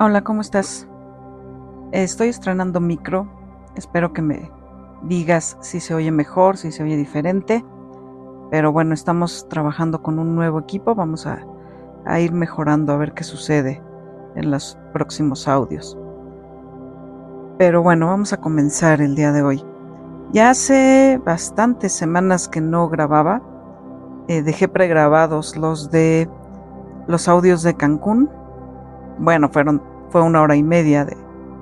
Hola, ¿cómo estás? Estoy estrenando micro. Espero que me digas si se oye mejor, si se oye diferente. Pero bueno, estamos trabajando con un nuevo equipo. Vamos a, ir mejorando a ver qué sucede en los próximos audios. Pero bueno, vamos a comenzar el día de hoy. Ya hace bastantes semanas que no grababa. Eh, dejé pregrabados los de los audios de Cancún bueno, fueron, fue una hora y media de,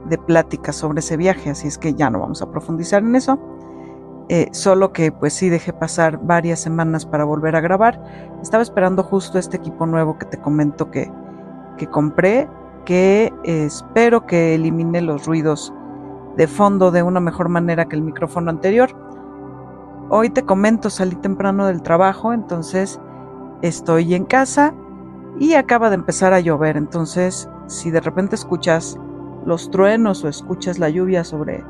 de plática sobre ese viaje, así es que ya no vamos a profundizar en eso. Eh, solo que pues sí dejé pasar varias semanas para volver a grabar. Estaba esperando justo este equipo nuevo que te comento que, que compré, que espero que elimine los ruidos de fondo de una mejor manera que el micrófono anterior. Hoy te comento, salí temprano del trabajo, entonces estoy en casa y acaba de empezar a llover, entonces si de repente escuchas los truenos o escuchas la lluvia sobre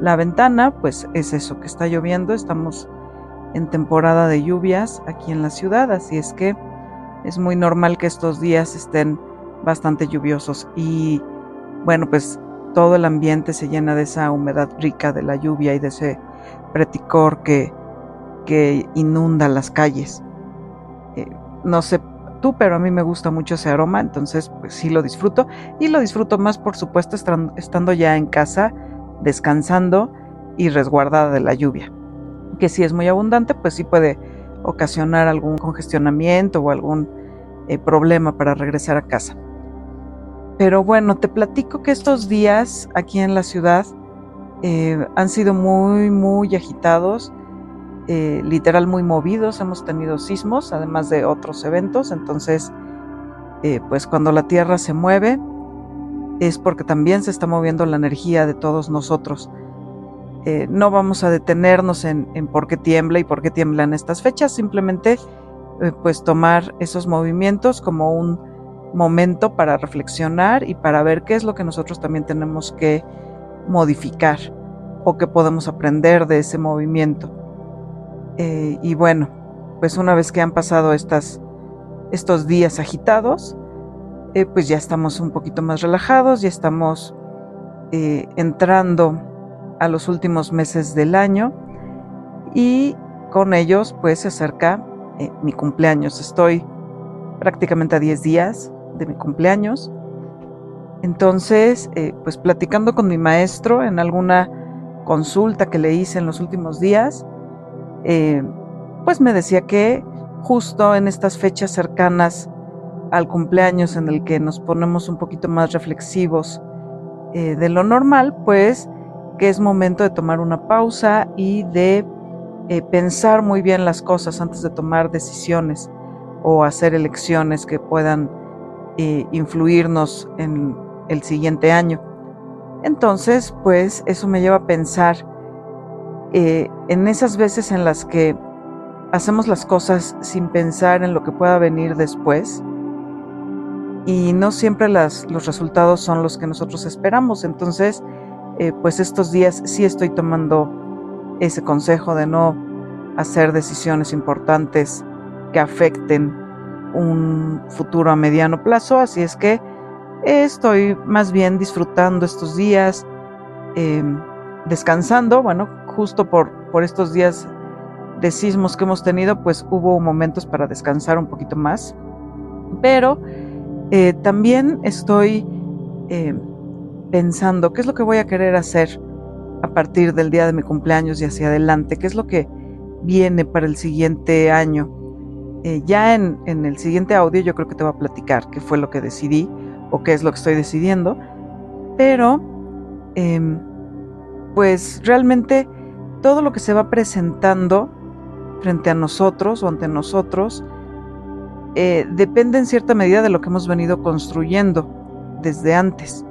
la ventana, pues es eso que está lloviendo, estamos en temporada de lluvias aquí en la ciudad, así es que es muy normal que estos días estén bastante lluviosos. Y bueno, pues todo el ambiente se llena de esa humedad rica de la lluvia y de ese preticor que, que inunda las calles. Eh, no sé pero a mí me gusta mucho ese aroma, entonces pues sí lo disfruto y lo disfruto más por supuesto estando ya en casa, descansando y resguardada de la lluvia, que si es muy abundante pues sí puede ocasionar algún congestionamiento o algún eh, problema para regresar a casa. Pero bueno, te platico que estos días aquí en la ciudad eh, han sido muy, muy agitados eh, literal muy movidos, hemos tenido sismos, además de otros eventos, entonces, eh, pues cuando la Tierra se mueve, es porque también se está moviendo la energía de todos nosotros. Eh, no vamos a detenernos en, en, por qué tiembla y por qué tiemblan estas fechas, simplemente pues tomar esos movimientos como un momento para reflexionar y para ver qué es lo que nosotros también tenemos que modificar o que podemos aprender de ese movimiento. Eh, y bueno, pues una vez que han pasado estas, estos días agitados, eh, pues ya estamos un poquito más relajados, ya estamos eh, entrando a los últimos meses del año y con ellos pues se acerca mi cumpleaños. Estoy prácticamente a 10 días de mi cumpleaños. Entonces, pues platicando con mi maestro en alguna consulta que le hice en los últimos días, eh, pues me decía que justo en estas fechas cercanas al cumpleaños en el que nos ponemos un poquito más reflexivos eh, de lo normal, pues que es momento de tomar una pausa y de eh, pensar muy bien las cosas antes de tomar decisiones o hacer elecciones que puedan influirnos en el siguiente año. Entonces, pues eso me lleva a pensar eh, en esas veces en las que hacemos las cosas sin pensar en lo que pueda venir después y no siempre los resultados son los que nosotros esperamos. Entonces, eh, pues estos días sí estoy tomando ese consejo de no hacer decisiones importantes que afecten un futuro a mediano plazo. Así es que estoy más bien disfrutando estos días, em, descansando, bueno, justo por, por estos días de sismos que hemos tenido, pues hubo momentos para descansar un poquito más. Pero eh, también estoy eh, pensando qué es lo que voy a querer hacer a partir del día de mi cumpleaños y hacia adelante, qué es lo que viene para el siguiente año. Eh, ya en, en, el siguiente audio yo creo que te voy a platicar qué fue lo que decidí o qué es lo que estoy decidiendo, pero em, pues realmente todo lo que se va presentando frente a nosotros o ante nosotros eh, depende en cierta medida de lo que hemos venido construyendo desde antes.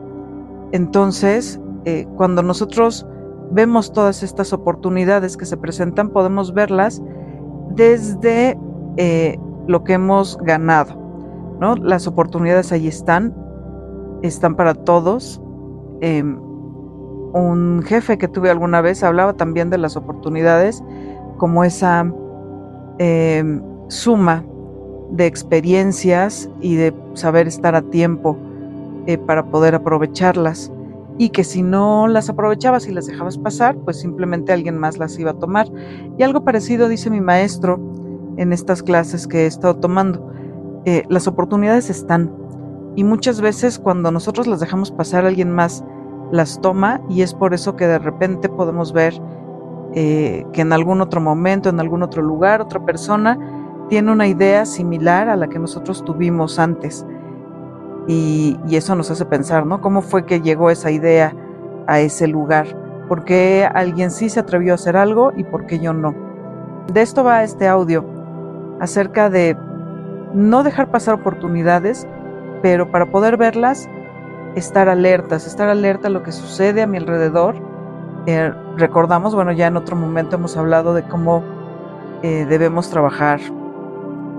Entonces, eh, cuando nosotros vemos todas estas oportunidades que se presentan, podemos verlas desde eh, lo que hemos ganado. ¿no? Las oportunidades ahí están, están para todos. Em, un jefe que tuve alguna vez hablaba también de las oportunidades como esa em, suma de experiencias y de saber estar a tiempo eh, para poder aprovecharlas y que si no las aprovechabas y las dejabas pasar, pues simplemente alguien más las iba a tomar. Y algo parecido dice mi maestro en estas clases que he estado tomando. Eh, las oportunidades están y muchas veces cuando nosotros las dejamos pasar, alguien más las toma y es por eso que de repente podemos ver eh, que en algún otro momento, en algún otro lugar, otra persona tiene una idea similar a la que nosotros tuvimos antes. Y, eso nos hace pensar, ¿no? ¿Cómo fue que llegó esa idea a ese lugar? ¿Por qué alguien sí se atrevió a hacer algo y por qué yo no? De esto va este audio, acerca de no dejar pasar oportunidades, pero para poder verlas, estar alertas, estar alerta a lo que sucede a mi alrededor. Eh, recordamos, bueno, ya en otro momento hemos hablado de cómo eh, debemos trabajar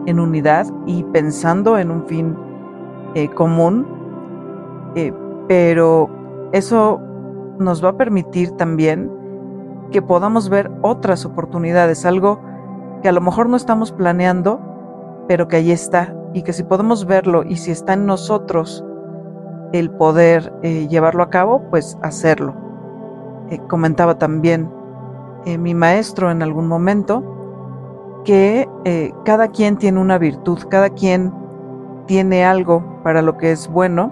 en unidad y pensando en un fin eh, común, pero eso nos va a permitir también que podamos ver otras oportunidades, algo que a lo mejor no estamos planeando, pero que ahí está, y que si podemos verlo y si está en nosotros el poder eh, llevarlo a cabo, pues hacerlo. comentaba también mi maestro en algún momento que cada quien tiene una virtud, cada quien tiene algo para lo que es bueno,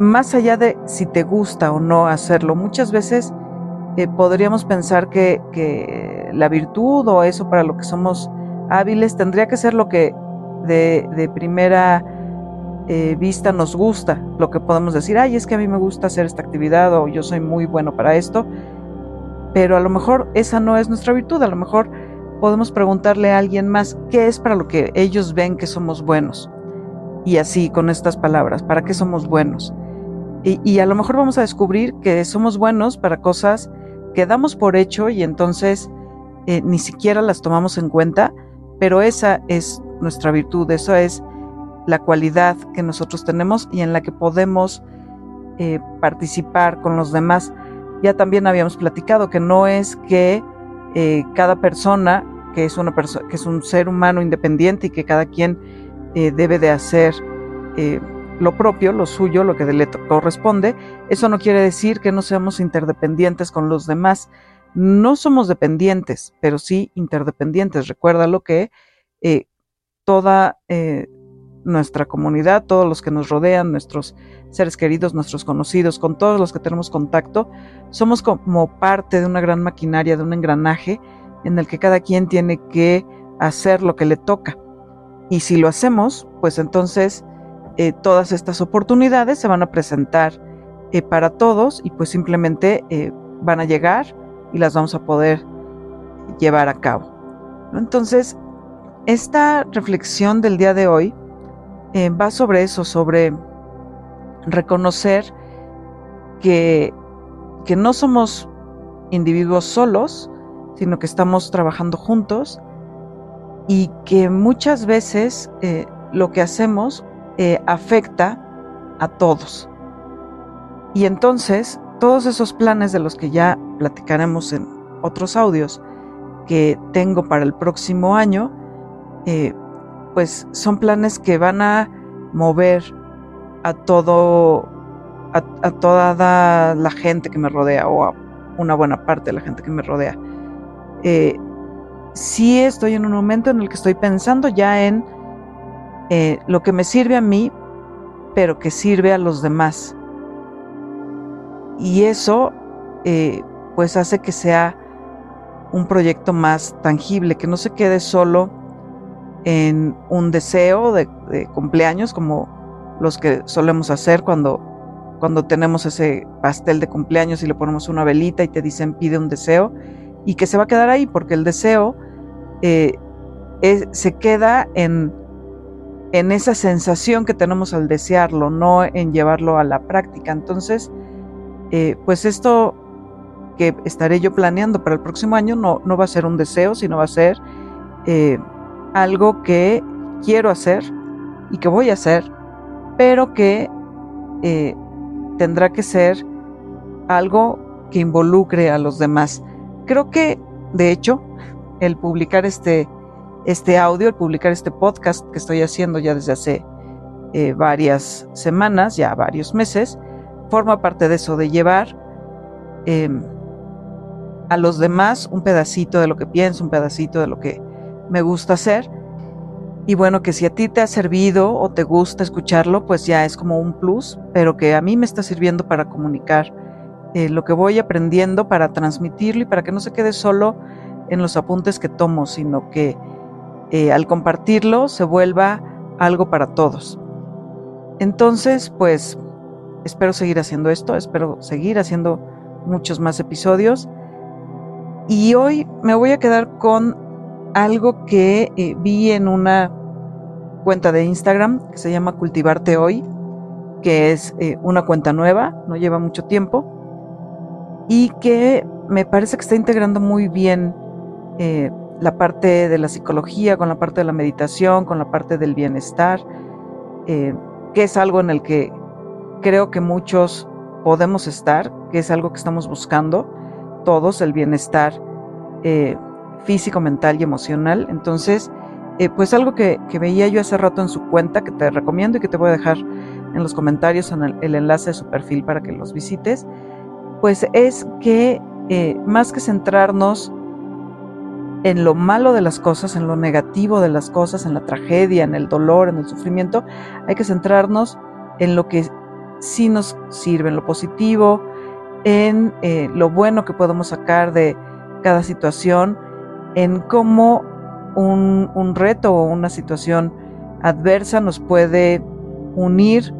más allá de si te gusta o no hacerlo, muchas veces eh, podríamos pensar que, la virtud o eso para lo que somos hábiles tendría que ser lo que de, primera eh, vista nos gusta, lo que podemos decir, ay, es que a mí me gusta hacer esta actividad o yo soy muy bueno para esto, pero a lo mejor esa no es nuestra virtud, a lo mejor podemos preguntarle a alguien más qué es para lo que ellos ven que somos buenos. Y así con estas palabras, ¿para qué somos buenos? Y, a lo mejor vamos a descubrir que somos buenos para cosas que damos por hecho y entonces eh, ni siquiera las tomamos en cuenta, pero esa es nuestra virtud, esa es la cualidad que nosotros tenemos y en la que podemos eh, participar con los demás. Ya también habíamos platicado que no es que eh, cada persona, que es, una que es un ser humano independiente y que cada quien eh, debe de hacer lo propio, lo suyo, lo que le corresponde, eso no quiere decir que no seamos interdependientes con los demás. No somos dependientes, pero sí interdependientes. Recuerda lo que toda nuestra comunidad, todos los que nos rodean, nuestros seres queridos, nuestros conocidos, con todos los que tenemos contacto, somos como parte de una gran maquinaria, de un engranaje en el que cada quien tiene que hacer lo que le toca. Y si lo hacemos, pues entonces eh, todas estas oportunidades se van a presentar eh, para todos y pues simplemente eh, van a llegar y las vamos a poder llevar a cabo. Entonces, esta reflexión del día de hoy va sobre eso, sobre reconocer que, que no somos individuos solos, sino que estamos trabajando juntos y que muchas veces eh, lo que hacemos eh, afecta a todos. Y entonces, todos esos planes de los que ya platicaremos en otros audios que tengo para el próximo año, eh, pues son planes que van a mover a todo, a, toda la gente que me rodea o a una buena parte de la gente que me rodea sí estoy en un momento en el que estoy pensando ya en eh, lo que me sirve a mí, pero que sirve a los demás. Y eso eh, pues hace que sea un proyecto más tangible, que no se quede solo en un deseo de, cumpleaños como los que solemos hacer cuando, cuando tenemos ese pastel de cumpleaños y le ponemos una velita y te dicen pide un deseo y que se va a quedar ahí porque el deseo eh, se queda en, en esa sensación que tenemos al desearlo, no en llevarlo a la práctica. Entonces, eh, pues esto que estaré yo planeando para el próximo año no, no va a ser un deseo, sino va a ser eh, algo que quiero hacer y que voy a hacer, pero que tendrá que ser algo que involucre a los demás. Creo que, de hecho, el publicar este, este audio, el publicar este podcast que estoy haciendo ya desde hace eh, varias semanas, ya varios meses, forma parte de eso, de llevar em, a los demás un pedacito de lo que pienso, un pedacito de lo que me gusta hacer. Y bueno, que si a ti te ha servido o te gusta escucharlo, pues ya es como un plus, pero que a mí me está sirviendo para comunicar eh, lo que voy aprendiendo, para transmitirlo y para que no se quede solo en los apuntes que tomo, sino que eh, al compartirlo se vuelva algo para todos. Entonces, pues espero seguir haciendo esto, espero seguir haciendo muchos más episodios. Y hoy me voy a quedar con algo que eh, vi en una cuenta de Instagram que se llama Cultivarte Hoy, que es eh, una cuenta nueva, no lleva mucho tiempo, y que me parece que está integrando muy bien eh, la parte de la psicología con la parte de la meditación, con la parte del bienestar que es algo en el que creo que muchos podemos estar, que es algo que estamos buscando todos, el bienestar físico, mental y emocional. Entonces, eh, pues algo que, veía yo hace rato en su cuenta, que te recomiendo y que te voy a dejar en los comentarios en el, enlace de su perfil para que los visites, pues es que eh, más que centrarnos en lo malo de las cosas, en lo negativo de las cosas, en la tragedia, en el dolor, en el sufrimiento, hay que centrarnos en lo que sí nos sirve, en lo positivo, en eh, lo bueno que podemos sacar de cada situación, en cómo un, un reto o una situación adversa nos puede unir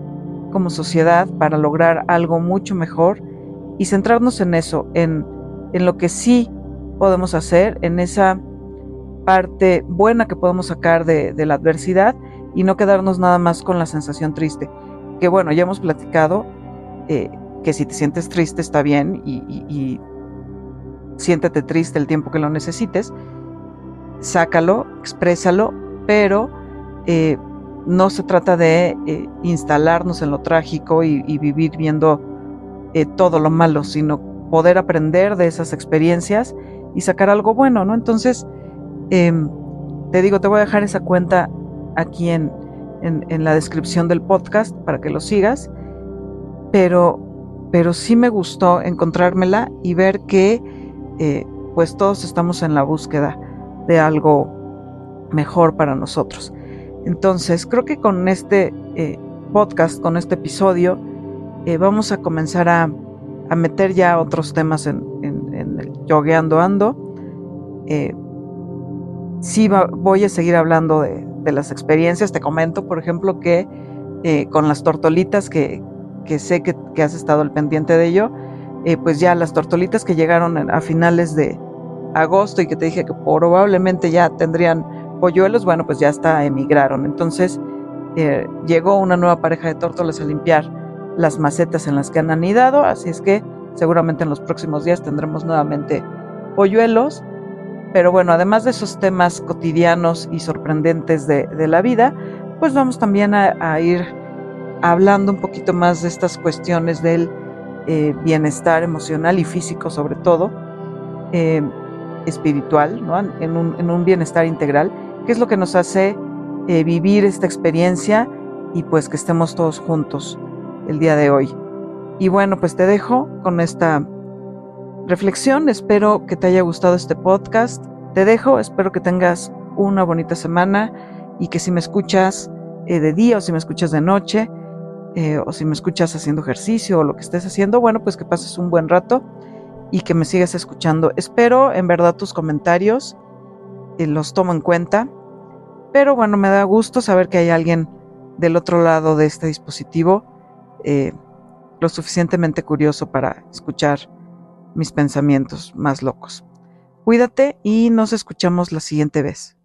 como sociedad para lograr algo mucho mejor y centrarnos en eso, en, en lo que sí podemos hacer, en esa parte buena que podemos sacar de, la adversidad y no quedarnos nada más con la sensación triste. Que bueno, ya hemos platicado eh, que si te sientes triste está bien y, siéntete triste el tiempo que lo necesites, sácalo, exprésalo, pero eh, no se trata de eh, instalarnos en lo trágico y, vivir viendo todo lo malo, sino poder aprender de esas experiencias y sacar algo bueno, ¿no? Entonces, em, te digo, te voy a dejar esa cuenta aquí en, en, la descripción del podcast para que lo sigas, pero, pero sí me gustó encontrármela y ver que eh, pues todos estamos en la búsqueda de algo mejor para nosotros. Entonces, creo que con este eh, podcast, con este episodio, eh, vamos a comenzar a, a meter ya otros temas en, el yogueando ando. Sí voy a seguir hablando de, las experiencias. Te comento, por ejemplo, que con las tortolitas, que, sé que, has estado al pendiente de ello, eh, pues ya las tortolitas que llegaron a finales de agosto y que te dije que probablemente ya tendrían polluelos, bueno, pues ya está, emigraron. Entonces llegó una nueva pareja de tórtolas a limpiar las macetas en las que han anidado, así es que seguramente en los próximos días tendremos nuevamente polluelos. Pero bueno, además de esos temas cotidianos y sorprendentes de, la vida, pues vamos también a, ir hablando un poquito más de estas cuestiones del eh, bienestar emocional y físico sobre todo, eh, espiritual, ¿no? en, un, bienestar integral, que es lo que nos hace eh, vivir esta experiencia y pues que estemos todos juntos el día de hoy. Y bueno, pues te dejo con esta reflexión. Espero que te haya gustado este podcast. Te dejo, espero que tengas una bonita semana y que si me escuchas de día o si me escuchas de noche eh, o si me escuchas haciendo ejercicio o lo que estés haciendo, bueno, pues que pases un buen rato y que me sigas escuchando. Espero en verdad tus comentarios, eh, los tomo en cuenta, pero bueno, me da gusto saber que hay alguien del otro lado de este dispositivo eh, lo suficientemente curioso para escuchar mis pensamientos más locos. Cuídate y nos escuchamos la siguiente vez.